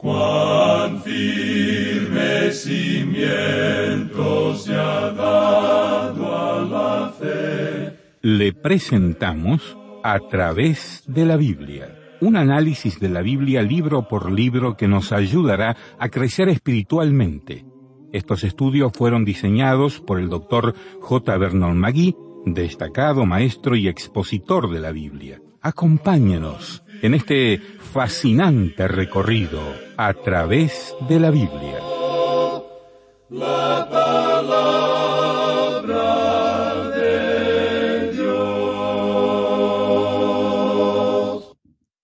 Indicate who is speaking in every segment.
Speaker 1: Cuán firme cimiento se dado a la fe.
Speaker 2: Le presentamos a través de la Biblia. Un análisis de la Biblia libro por libro que nos ayudará a crecer espiritualmente. Estos estudios fueron diseñados por el doctor J. Vernon Magui, destacado maestro y expositor de la Biblia. Acompáñenos en este fascinante recorrido a través de la Biblia.
Speaker 1: La palabra de Dios.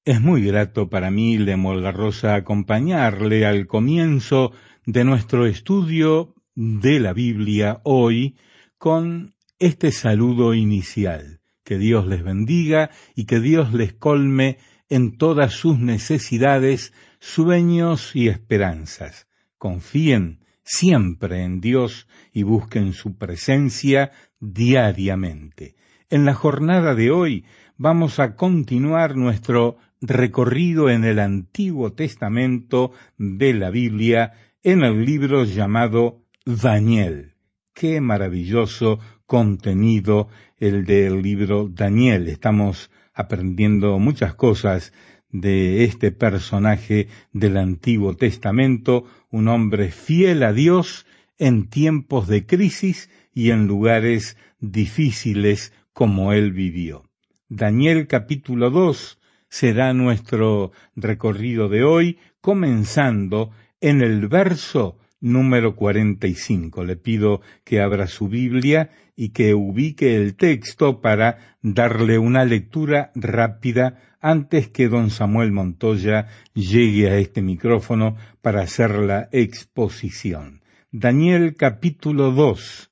Speaker 2: Es muy grato para mí, Lemolga Rosa, acompañarle al comienzo de nuestro estudio de la Biblia hoy con este saludo inicial. Que Dios les bendiga y que Dios les colme en todas sus necesidades, sueños y esperanzas. Confíen siempre en Dios y busquen su presencia diariamente. En la jornada de hoy vamos a continuar nuestro recorrido en el Antiguo Testamento de la Biblia en el libro llamado Daniel. Qué maravilloso contenido el del libro Daniel. Estamos aprendiendo muchas cosas de este personaje del Antiguo Testamento, un hombre fiel a Dios en tiempos de crisis y en lugares difíciles como él vivió. Daniel capítulo 2 será nuestro recorrido de hoy, comenzando en el verso número 45. Le pido que abra su Biblia y que ubique el texto para darle una lectura rápida antes que don Samuel Montoya llegue a este micrófono para hacer la exposición. Daniel capítulo 2,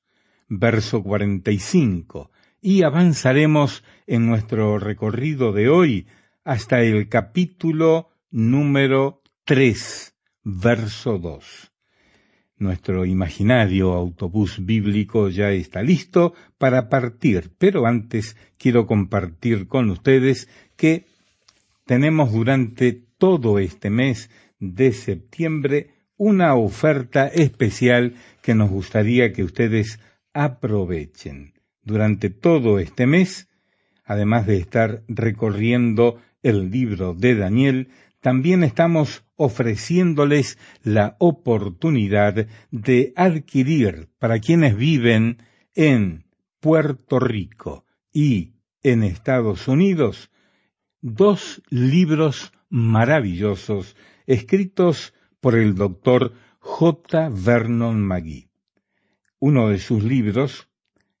Speaker 2: verso 45, y avanzaremos en nuestro recorrido de hoy hasta el capítulo número 3, verso 2. Nuestro imaginario autobús bíblico ya está listo para partir, pero antes quiero compartir con ustedes que tenemos durante todo este mes de septiembre una oferta especial que nos gustaría que ustedes aprovechen. Durante todo este mes, además de estar recorriendo el libro de Daniel, también estamos ofreciéndoles la oportunidad de adquirir para quienes viven en Puerto Rico y en Estados Unidos dos libros maravillosos escritos por el doctor J. Vernon McGee. Uno de sus libros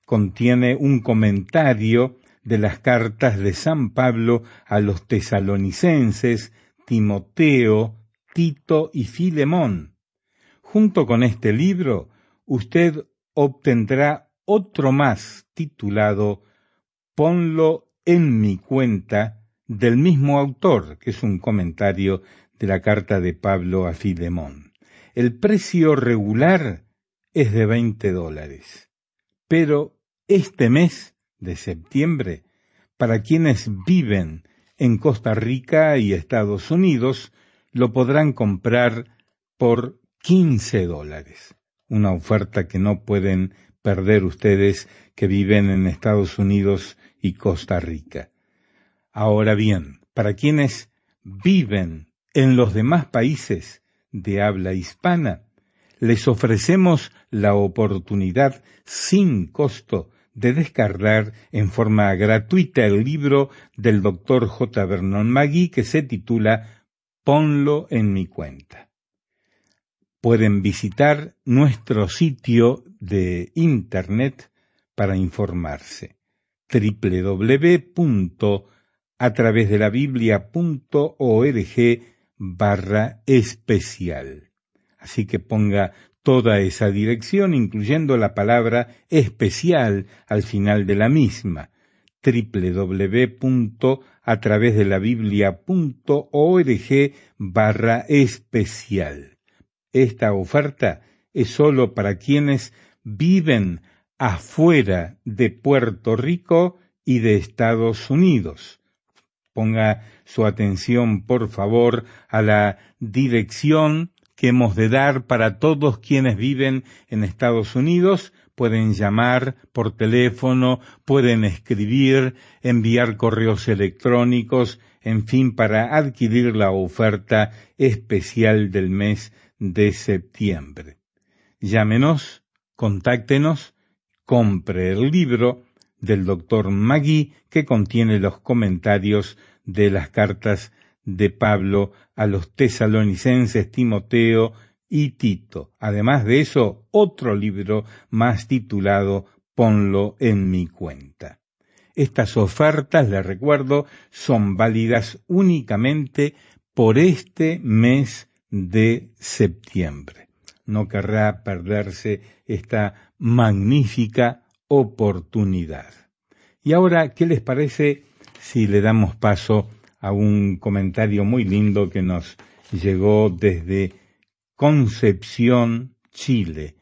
Speaker 2: contiene un comentario de las cartas de San Pablo a los tesalonicenses Timoteo, Tito y Filemón. Junto con este libro, usted obtendrá otro más titulado Ponlo en mi cuenta del mismo autor, que es un comentario de la carta de Pablo a Filemón. El precio regular es de 20 dólares, pero este mes de septiembre, para quienes viven en Costa Rica y Estados Unidos lo podrán comprar por 15 dólares. Una oferta que no pueden perder ustedes que viven en Estados Unidos y Costa Rica. Ahora bien, para quienes viven en los demás países de habla hispana, les ofrecemos la oportunidad sin costo de descargar en forma gratuita el libro del doctor J. Vernon Magui que se titula Ponlo en mi cuenta. Pueden visitar nuestro sitio de internet para informarse www.atravesdelabiblia.org barra especial. Así que ponga toda esa dirección, incluyendo la palabra especial al final de la misma www.atravesdelabiblia.org barra especial. Esta oferta es sólo para quienes viven afuera de Puerto Rico y de Estados Unidos. Ponga su atención, por favor, a la dirección que hemos de dar para todos quienes viven en Estados Unidos. Pueden llamar por teléfono, pueden escribir, enviar correos electrónicos, en fin, para adquirir la oferta especial del mes de septiembre. Llámenos, contáctenos, compre el libro del doctor Magui que contiene los comentarios de las cartas de Pablo a los tesalonicenses Timoteo y Tito. Además de eso, otro libro más titulado Ponlo en mi cuenta. Estas ofertas, les recuerdo, son válidas únicamente por este mes de septiembre. No querrá perderse esta magnífica oportunidad. Y ahora, ¿qué les parece si le damos paso a un comentario muy lindo que nos llegó desde Concepción, Chile,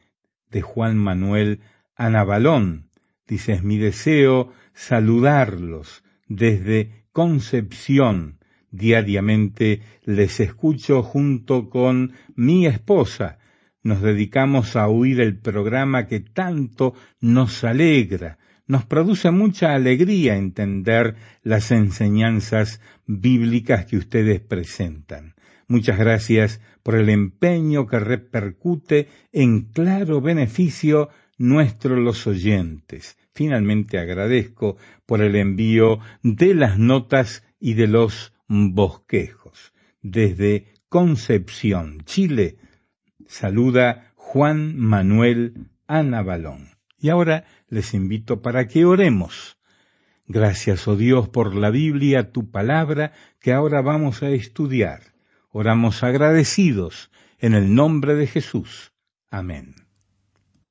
Speaker 2: de Juan Manuel Anabalón. Dice, mi deseo saludarlos desde Concepción. Diariamente les escucho junto con mi esposa, nos dedicamos a oír el programa que tanto nos alegra, nos produce mucha alegría entender las enseñanzas bíblicas que ustedes presentan. Muchas gracias por el empeño que repercute en claro beneficio nuestro los oyentes. Finalmente agradezco por el envío de las notas y de los bosquejos. Desde Concepción, Chile, saluda Juan Manuel Anabalón. Y ahora les invito para que oremos. Gracias, oh Dios, por la Biblia, tu palabra, que ahora vamos a estudiar. Oramos agradecidos en el nombre de Jesús. Amén.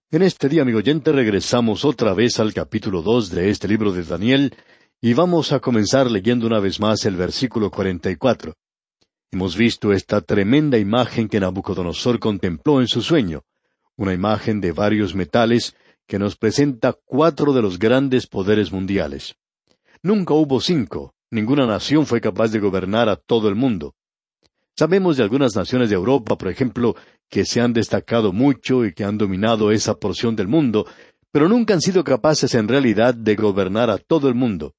Speaker 3: En este día, amigo oyente, regresamos otra vez al capítulo dos de este libro de Daniel y vamos a comenzar leyendo una vez más el versículo cuarenta y cuatro. Hemos visto esta tremenda imagen que Nabucodonosor contempló en su sueño, una imagen de varios metales que nos presenta cuatro de los grandes poderes mundiales. Nunca hubo cinco, ninguna nación fue capaz de gobernar a todo el mundo. Sabemos de algunas naciones de Europa, por ejemplo, que se han destacado mucho y que han dominado esa porción del mundo, pero nunca han sido capaces en realidad de gobernar a todo el mundo.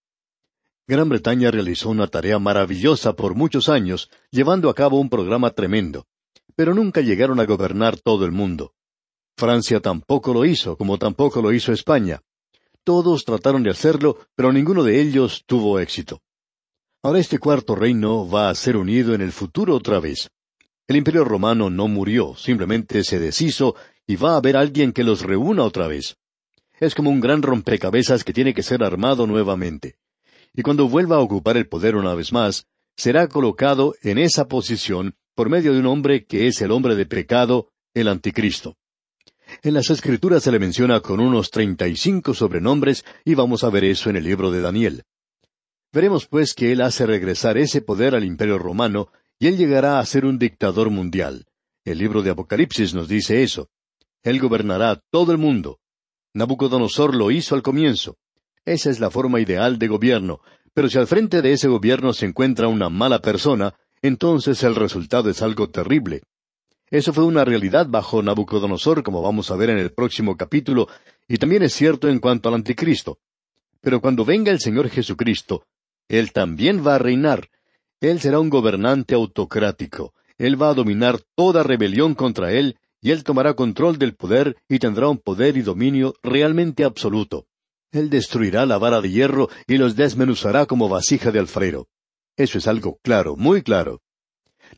Speaker 3: Gran Bretaña realizó una tarea maravillosa por muchos años, llevando a cabo un programa tremendo, pero nunca llegaron a gobernar todo el mundo. Francia tampoco lo hizo, como tampoco lo hizo España. Todos trataron de hacerlo, pero ninguno de ellos tuvo éxito. Ahora este cuarto reino va a ser unido en el futuro otra vez. El imperio romano no murió, simplemente se deshizo y va a haber alguien que los reúna otra vez. Es como un gran rompecabezas que tiene que ser armado nuevamente y cuando vuelva a ocupar el poder una vez más, será colocado en esa posición por medio de un hombre que es el hombre de pecado, el anticristo. En las escrituras se le menciona con unos treinta y cinco sobrenombres y vamos a ver eso en el libro de Daniel. Veremos pues que él hace regresar ese poder al imperio romano y él llegará a ser un dictador mundial. El libro de Apocalipsis nos dice eso. Él gobernará todo el mundo. Nabucodonosor lo hizo al comienzo. Esa es la forma ideal de gobierno, pero si al frente de ese gobierno se encuentra una mala persona, entonces el resultado es algo terrible. Eso fue una realidad bajo Nabucodonosor, como vamos a ver en el próximo capítulo, y también es cierto en cuanto al anticristo. Pero cuando venga el Señor Jesucristo, Él también va a reinar. Él será un gobernante autocrático. Él va a dominar toda rebelión contra Él, y Él tomará control del poder y tendrá un poder y dominio realmente absoluto. Él destruirá la vara de hierro y los desmenuzará como vasija de alfarero. Eso es algo claro, muy claro.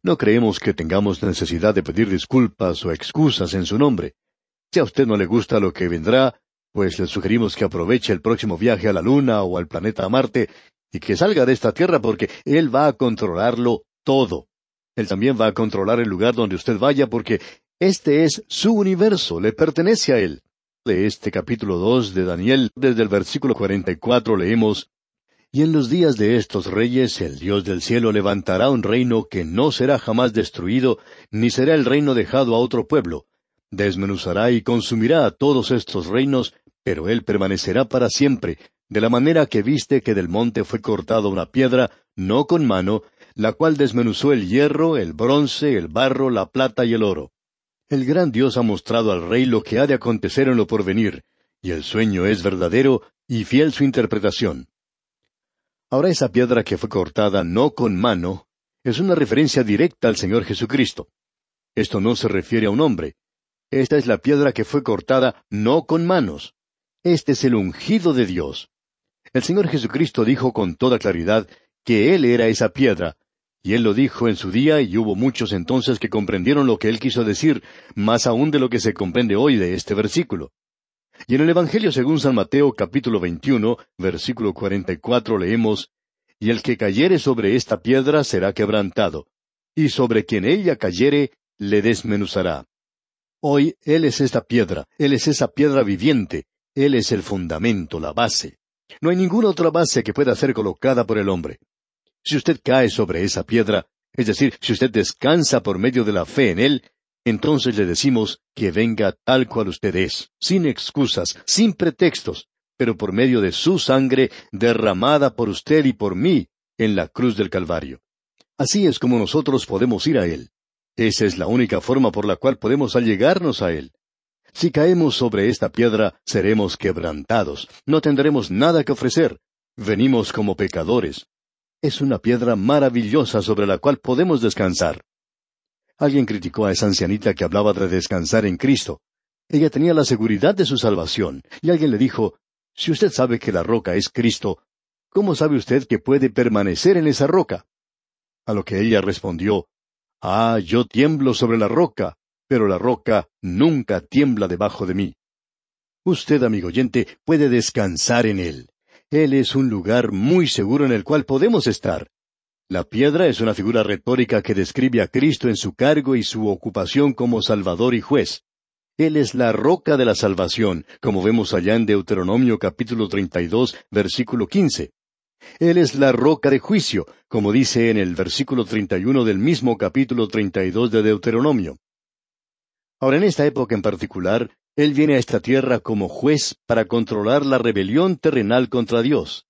Speaker 3: No creemos que tengamos necesidad de pedir disculpas o excusas en su nombre. Si a usted no le gusta lo que vendrá, pues le sugerimos que aproveche el próximo viaje a la Luna o al planeta Marte y que salga de esta Tierra porque Él va a controlarlo todo. Él también va a controlar el lugar donde usted vaya porque este es su universo, le pertenece a Él de este capítulo dos de Daniel, desde el versículo cuarenta y cuatro leemos Y en los días de estos reyes el Dios del cielo levantará un reino que no será jamás destruido, ni será el reino dejado a otro pueblo. Desmenuzará y consumirá a todos estos reinos, pero él permanecerá para siempre, de la manera que viste que del monte fue cortada una piedra, no con mano, la cual desmenuzó el hierro, el bronce, el barro, la plata y el oro. El gran Dios ha mostrado al rey lo que ha de acontecer en lo porvenir, y el sueño es verdadero y fiel su interpretación. Ahora esa piedra que fue cortada no con mano es una referencia directa al Señor Jesucristo. Esto no se refiere a un hombre. Esta es la piedra que fue cortada no con manos. Este es el ungido de Dios. El Señor Jesucristo dijo con toda claridad que Él era esa piedra, y Él lo dijo en su día y hubo muchos entonces que comprendieron lo que Él quiso decir, más aún de lo que se comprende hoy de este versículo. Y en el Evangelio según San Mateo capítulo 21, versículo 44 leemos, Y el que cayere sobre esta piedra será quebrantado, y sobre quien ella cayere le desmenuzará. Hoy Él es esta piedra, Él es esa piedra viviente, Él es el fundamento, la base. No hay ninguna otra base que pueda ser colocada por el hombre. Si usted cae sobre esa piedra, es decir, si usted descansa por medio de la fe en Él, entonces le decimos que venga tal cual usted es, sin excusas, sin pretextos, pero por medio de su sangre derramada por usted y por mí en la cruz del Calvario. Así es como nosotros podemos ir a Él. Esa es la única forma por la cual podemos allegarnos a Él. Si caemos sobre esta piedra, seremos quebrantados, no tendremos nada que ofrecer. Venimos como pecadores. Es una piedra maravillosa sobre la cual podemos descansar. Alguien criticó a esa ancianita que hablaba de descansar en Cristo. Ella tenía la seguridad de su salvación, y alguien le dijo, Si usted sabe que la roca es Cristo, ¿cómo sabe usted que puede permanecer en esa roca? A lo que ella respondió, Ah, yo tiemblo sobre la roca, pero la roca nunca tiembla debajo de mí. Usted, amigo oyente, puede descansar en él. Él es un lugar muy seguro en el cual podemos estar. La piedra es una figura retórica que describe a Cristo en su cargo y su ocupación como Salvador y juez. Él es la roca de la salvación, como vemos allá en Deuteronomio capítulo 32, versículo 15. Él es la roca de juicio, como dice en el versículo 31 del mismo capítulo 32 de Deuteronomio. Ahora, en esta época en particular, Él viene a esta tierra como juez para controlar la rebelión terrenal contra Dios.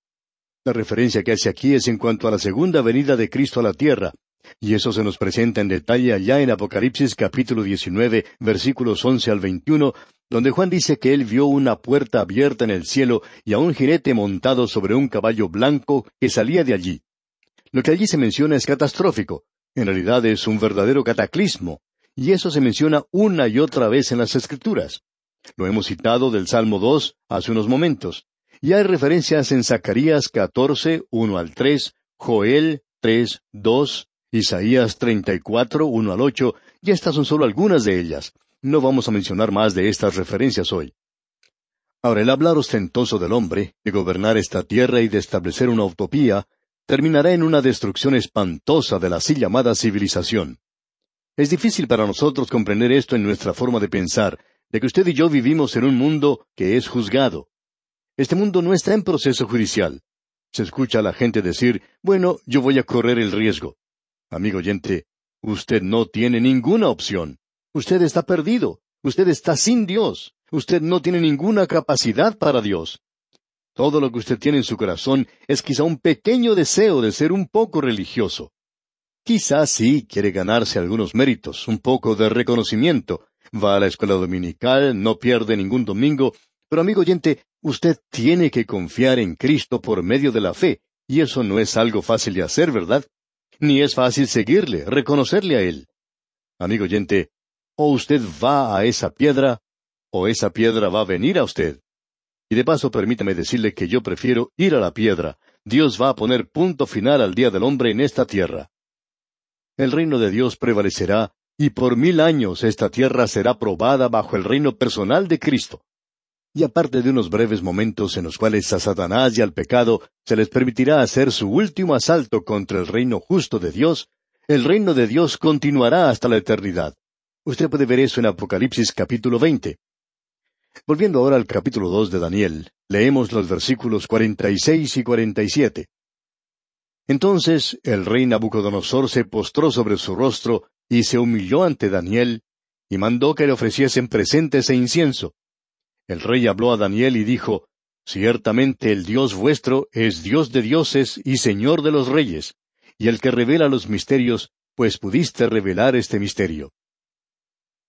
Speaker 3: La referencia que hace aquí es en cuanto a la segunda venida de Cristo a la tierra, y eso se nos presenta en detalle allá en Apocalipsis capítulo 19, versículos 11 al 21, donde Juan dice que él vio una puerta abierta en el cielo y a un jinete montado sobre un caballo blanco que salía de allí. Lo que allí se menciona es catastrófico, en realidad es un verdadero cataclismo, y eso se menciona una y otra vez en las Escrituras. Lo hemos citado del Salmo 2 hace unos momentos. Y hay referencias en Zacarías 14, 1 al 3, Joel 3, 2, Isaías 34, 1 al 8, y estas son solo algunas de ellas. No vamos a mencionar más de estas referencias hoy. Ahora, el hablar ostentoso del hombre, de gobernar esta tierra y de establecer una utopía, terminará en una destrucción espantosa de la así llamada civilización. Es difícil para nosotros comprender esto en nuestra forma de pensar, de que usted y yo vivimos en un mundo que es juzgado. Este mundo no está en proceso judicial. Se escucha a la gente decir, bueno, yo voy a correr el riesgo. Amigo oyente, usted no tiene ninguna opción. Usted está perdido. Usted está sin Dios. Usted no tiene ninguna capacidad para Dios. Todo lo que usted tiene en su corazón es quizá un pequeño deseo de ser un poco religioso. Quizá sí quiere ganarse algunos méritos, un poco de reconocimiento. Va a la escuela dominical, no pierde ningún domingo, pero amigo oyente, usted tiene que confiar en Cristo por medio de la fe, y eso no es algo fácil de hacer, ¿verdad? Ni es fácil seguirle, reconocerle a Él. Amigo oyente, o usted va a esa piedra, o esa piedra va a venir a usted. Y de paso permítame decirle que yo prefiero ir a la piedra. Dios va a poner punto final al día del hombre en esta tierra. El reino de Dios prevalecerá, y por mil años esta tierra será probada bajo el reino personal de Cristo. Y aparte de unos breves momentos en los cuales a Satanás y al pecado se les permitirá hacer su último asalto contra el reino justo de Dios, el reino de Dios continuará hasta la eternidad. Usted puede ver eso en Apocalipsis capítulo 20. Volviendo ahora al capítulo 2 de Daniel, leemos los versículos 46 y 47. Entonces el rey Nabucodonosor se postró sobre su rostro y se humilló ante Daniel, y mandó que le ofreciesen presentes e incienso. El rey habló a Daniel y dijo, Ciertamente el Dios vuestro es Dios de dioses y Señor de los reyes, y el que revela los misterios, pues pudiste revelar este misterio.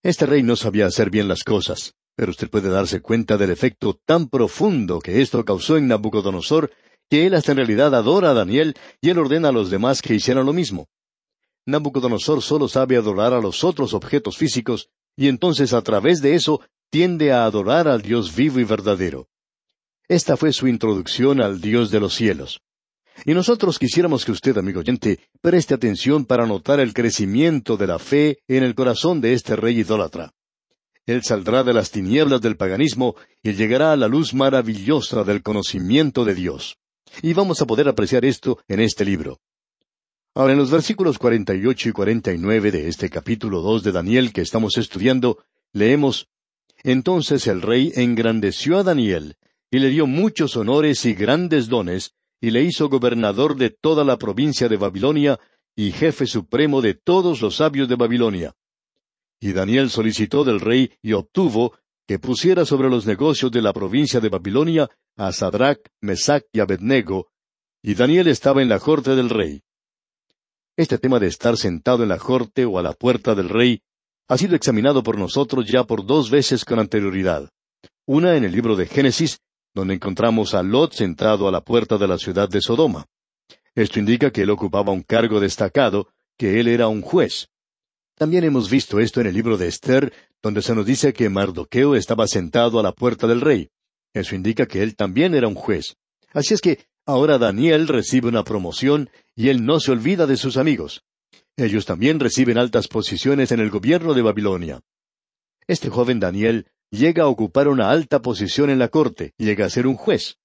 Speaker 3: Este rey no sabía hacer bien las cosas, pero usted puede darse cuenta del efecto tan profundo que esto causó en Nabucodonosor, que él hasta en realidad adora a Daniel y él ordena a los demás que hicieran lo mismo. Nabucodonosor solo sabe adorar a los otros objetos físicos, y entonces a través de eso tiende a adorar al Dios vivo y verdadero. Esta fue su introducción al Dios de los cielos. Y nosotros quisiéramos que usted, amigo oyente, preste atención para notar el crecimiento de la fe en el corazón de este rey idólatra. Él saldrá de las tinieblas del paganismo y llegará a la luz maravillosa del conocimiento de Dios. Y vamos a poder apreciar esto en este libro. Ahora, en los versículos 48 y 49 de este capítulo 2 de Daniel que estamos estudiando, leemos, Entonces el rey engrandeció a Daniel, y le dio muchos honores y grandes dones, y le hizo gobernador de toda la provincia de Babilonia, y jefe supremo de todos los sabios de Babilonia. Y Daniel solicitó del rey y obtuvo que pusiera sobre los negocios de la provincia de Babilonia a Sadrach, Mesach y Abednego, y Daniel estaba en la corte del rey. Este tema de estar sentado en la corte o a la puerta del rey ha sido examinado por nosotros ya por dos veces con anterioridad. Una en el libro de Génesis donde encontramos a Lot sentado a la puerta de la ciudad de Sodoma. Esto indica que él ocupaba un cargo destacado, que él era un juez. También hemos visto esto en el libro de Esther, donde se nos dice que Mardoqueo estaba sentado a la puerta del rey. Eso indica que él también era un juez. Así es que ahora Daniel recibe una promoción y él no se olvida de sus amigos. Ellos también reciben altas posiciones en el gobierno de Babilonia. Este joven Daniel llega a ocupar una alta posición en la corte, llega a ser un juez.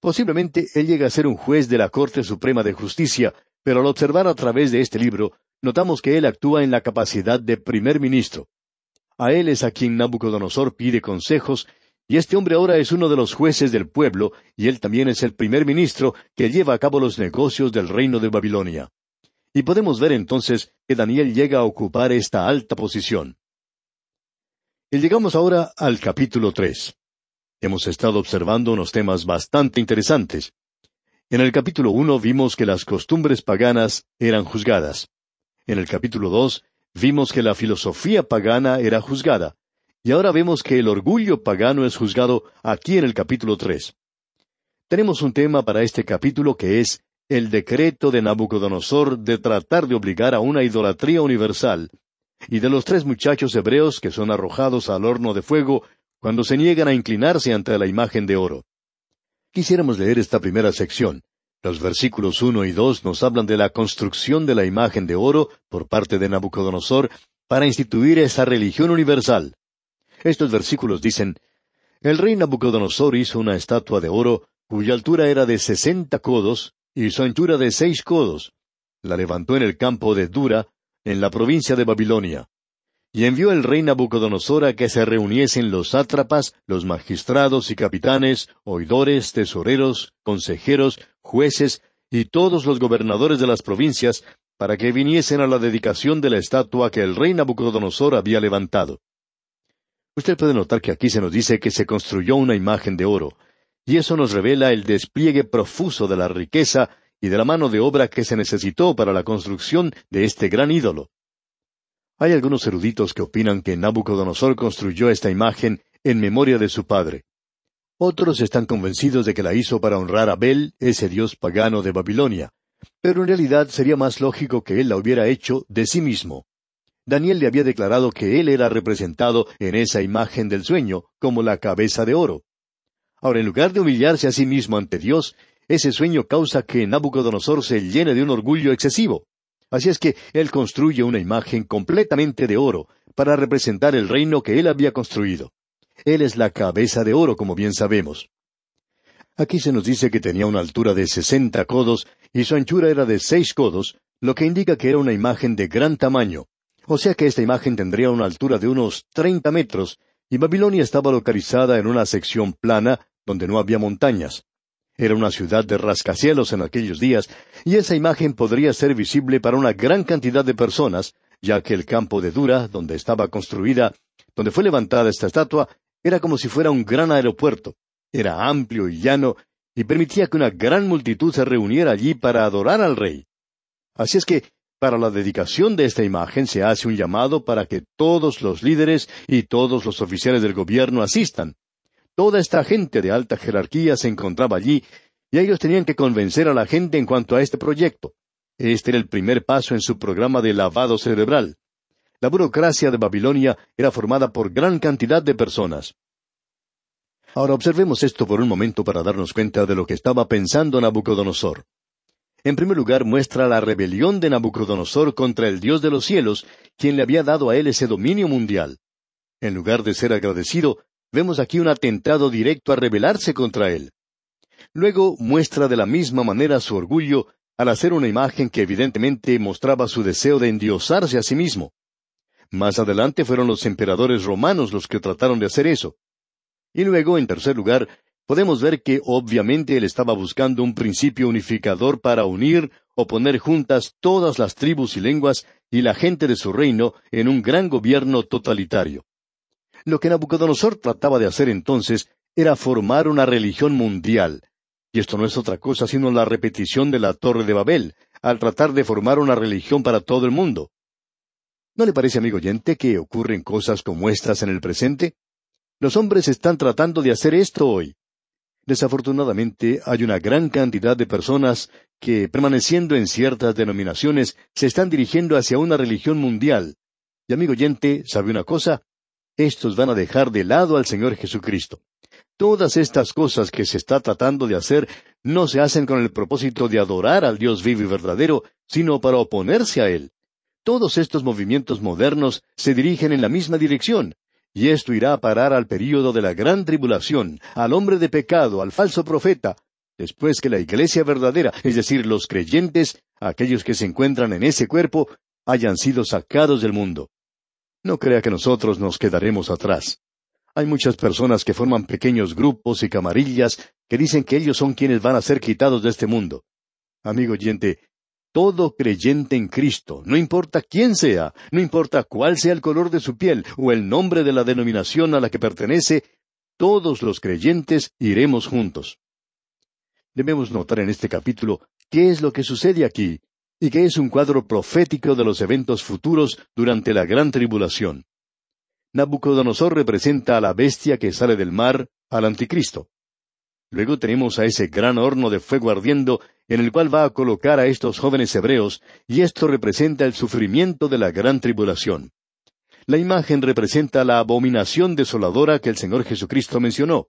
Speaker 3: Posiblemente él llega a ser un juez de la Corte Suprema de Justicia, pero al observar a través de este libro, notamos que él actúa en la capacidad de primer ministro. A él es a quien Nabucodonosor pide consejos, y este hombre ahora es uno de los jueces del pueblo, y él también es el primer ministro que lleva a cabo los negocios del reino de Babilonia. Y podemos ver entonces que Daniel llega a ocupar esta alta posición. Y llegamos ahora al capítulo tres. Hemos estado observando unos temas bastante interesantes. En el capítulo uno vimos que las costumbres paganas eran juzgadas. En el capítulo dos vimos que la filosofía pagana era juzgada. Y ahora vemos que el orgullo pagano es juzgado aquí en el capítulo tres. Tenemos un tema para este capítulo que es el decreto de Nabucodonosor de tratar de obligar a una idolatría universal y de los tres muchachos hebreos que son arrojados al horno de fuego cuando se niegan a inclinarse ante la imagen de oro. Quisiéramos leer esta primera sección. Los versículos uno y dos nos hablan de la construcción de la imagen de oro por parte de Nabucodonosor para instituir esa religión universal. Estos versículos dicen, El rey Nabucodonosor hizo una estatua de oro cuya altura era de sesenta codos y su anchura de seis codos. La levantó en el campo de Dura, en la provincia de Babilonia. Y envió el rey Nabucodonosor a que se reuniesen los sátrapas, los magistrados y capitanes, oidores, tesoreros, consejeros, jueces y todos los gobernadores de las provincias, para que viniesen a la dedicación de la estatua que el rey Nabucodonosor había levantado. Usted puede notar que aquí se nos dice que se construyó una imagen de oro, y eso nos revela el despliegue profuso de la riqueza y de la mano de obra que se necesitó para la construcción de este gran ídolo. Hay algunos eruditos que opinan que Nabucodonosor construyó esta imagen en memoria de su padre. Otros están convencidos de que la hizo para honrar a Bel, ese dios pagano de Babilonia, pero en realidad sería más lógico que él la hubiera hecho de sí mismo. Daniel le había declarado que él era representado en esa imagen del sueño como la cabeza de oro. Ahora, en lugar de humillarse a sí mismo ante Dios, ese sueño causa que Nabucodonosor se llene de un orgullo excesivo. Así es que él construye una imagen completamente de oro para representar el reino que él había construido. Él es la cabeza de oro, como bien sabemos. Aquí se nos dice que tenía una altura de sesenta codos y su anchura era de seis codos, lo que indica que era una imagen de gran tamaño. O sea que esta imagen tendría una altura de unos treinta metros, y Babilonia estaba localizada en una sección plana donde no había montañas. Era una ciudad de rascacielos en aquellos días, y esa imagen podría ser visible para una gran cantidad de personas, ya que el campo de Dura, donde estaba construida, donde fue levantada esta estatua, era como si fuera un gran aeropuerto. Era amplio y llano y permitía que una gran multitud se reuniera allí para adorar al rey. Así es que, para la dedicación de esta imagen se hace un llamado para que todos los líderes y todos los oficiales del gobierno asistan. Toda esta gente de alta jerarquía se encontraba allí y ellos tenían que convencer a la gente en cuanto a este proyecto. Este era el primer paso en su programa de lavado cerebral. La burocracia de Babilonia era formada por gran cantidad de personas. Ahora observemos esto por un momento para darnos cuenta de lo que estaba pensando Nabucodonosor. En primer lugar, muestra la rebelión de Nabucodonosor contra el Dios de los cielos, quien le había dado a él ese dominio mundial. En lugar de ser agradecido, vemos aquí un atentado directo a rebelarse contra él. Luego muestra de la misma manera su orgullo al hacer una imagen que evidentemente mostraba su deseo de endiosarse a sí mismo. Más adelante fueron los emperadores romanos los que trataron de hacer eso. Y luego, en tercer lugar, podemos ver que obviamente él estaba buscando un principio unificador para unir o poner juntas todas las tribus y lenguas y la gente de su reino en un gran gobierno totalitario. Lo que Nabucodonosor trataba de hacer entonces era formar una religión mundial, y esto no es otra cosa sino la repetición de la Torre de Babel, al tratar de formar una religión para todo el mundo. ¿No le parece, amigo oyente, que ocurren cosas como estas en el presente? Los hombres están tratando de hacer esto hoy. Desafortunadamente, hay una gran cantidad de personas que, permaneciendo en ciertas denominaciones, se están dirigiendo hacia una religión mundial. Y amigo oyente, ¿sabe una cosa? Estos van a dejar de lado al Señor Jesucristo. Todas estas cosas que se está tratando de hacer no se hacen con el propósito de adorar al Dios vivo y verdadero, sino para oponerse a Él. Todos estos movimientos modernos se dirigen en la misma dirección, y esto irá a parar al período de la gran tribulación, al hombre de pecado, al falso profeta, después que la iglesia verdadera, es decir, los creyentes, aquellos que se encuentran en ese cuerpo, hayan sido sacados del mundo. No crea que nosotros nos quedaremos atrás. Hay muchas personas que forman pequeños grupos y camarillas que dicen que ellos son quienes van a ser quitados de este mundo. Amigo oyente, todo creyente en Cristo, no importa quién sea, no importa cuál sea el color de su piel o el nombre de la denominación a la que pertenece, todos los creyentes iremos juntos. Debemos notar en este capítulo qué es lo que sucede aquí, y que es un cuadro profético de los eventos futuros durante la gran tribulación. Nabucodonosor representa a la bestia que sale del mar, al anticristo. Luego tenemos a ese gran horno de fuego ardiendo en el cual va a colocar a estos jóvenes hebreos, y esto representa el sufrimiento de la gran tribulación. La imagen representa la abominación desoladora que el Señor Jesucristo mencionó.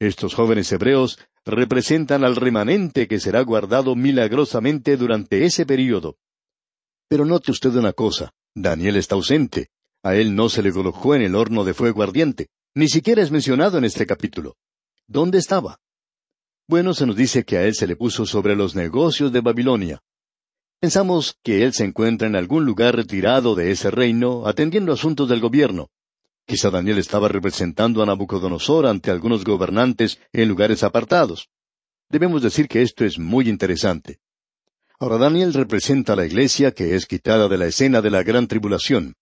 Speaker 3: Estos jóvenes hebreos representan al remanente que será guardado milagrosamente durante ese período. Pero note usted una cosa, Daniel está ausente. A él no se le colocó en el horno de fuego ardiente. Ni siquiera es mencionado en este capítulo. ¿Dónde estaba? Bueno, se nos dice que a él se le puso sobre los negocios de Babilonia. Pensamos que él se encuentra en algún lugar retirado de ese reino, atendiendo asuntos del gobierno. Quizá Daniel estaba representando a Nabucodonosor ante algunos gobernantes en lugares apartados. Debemos decir que esto es muy interesante. Ahora Daniel representa a la iglesia que es quitada de la escena de la gran tribulación.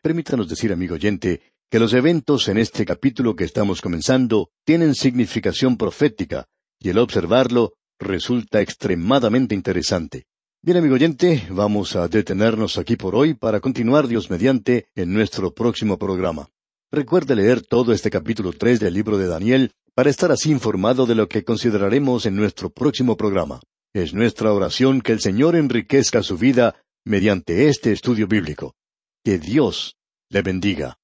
Speaker 3: Permítanos decir, amigo oyente, que los eventos en este capítulo que estamos comenzando tienen significación profética, y el observarlo resulta extremadamente interesante. Bien, amigo oyente, vamos a detenernos aquí por hoy para continuar Dios mediante en nuestro próximo programa. Recuerde leer todo este capítulo tres del libro de Daniel para estar así informado de lo que consideraremos en nuestro próximo programa. Es nuestra oración que el Señor enriquezca su vida mediante este estudio bíblico. Que Dios le bendiga.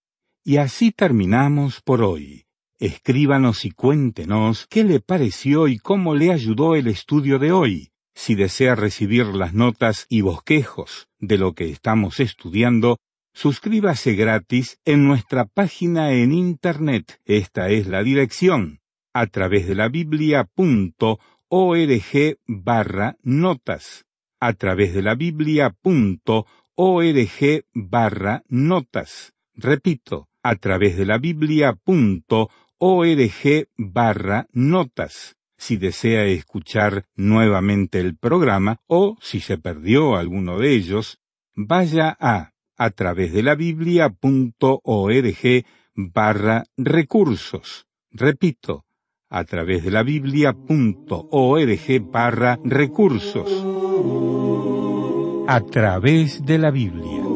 Speaker 2: Y así terminamos por hoy. Escríbanos y cuéntenos qué le pareció y cómo le ayudó el estudio de hoy. Si desea recibir las notas y bosquejos de lo que estamos estudiando, suscríbase gratis en nuestra página en Internet. Esta es la dirección a través de la biblia.org barra notas. A través de la biblia.org barra notas. Repito, a través de la biblia.org barra notas. Si desea escuchar nuevamente el programa o si se perdió alguno de ellos, vaya a a través de la biblia.org barra recursos. Repito, a través de la biblia.org barra recursos. A través de la Biblia.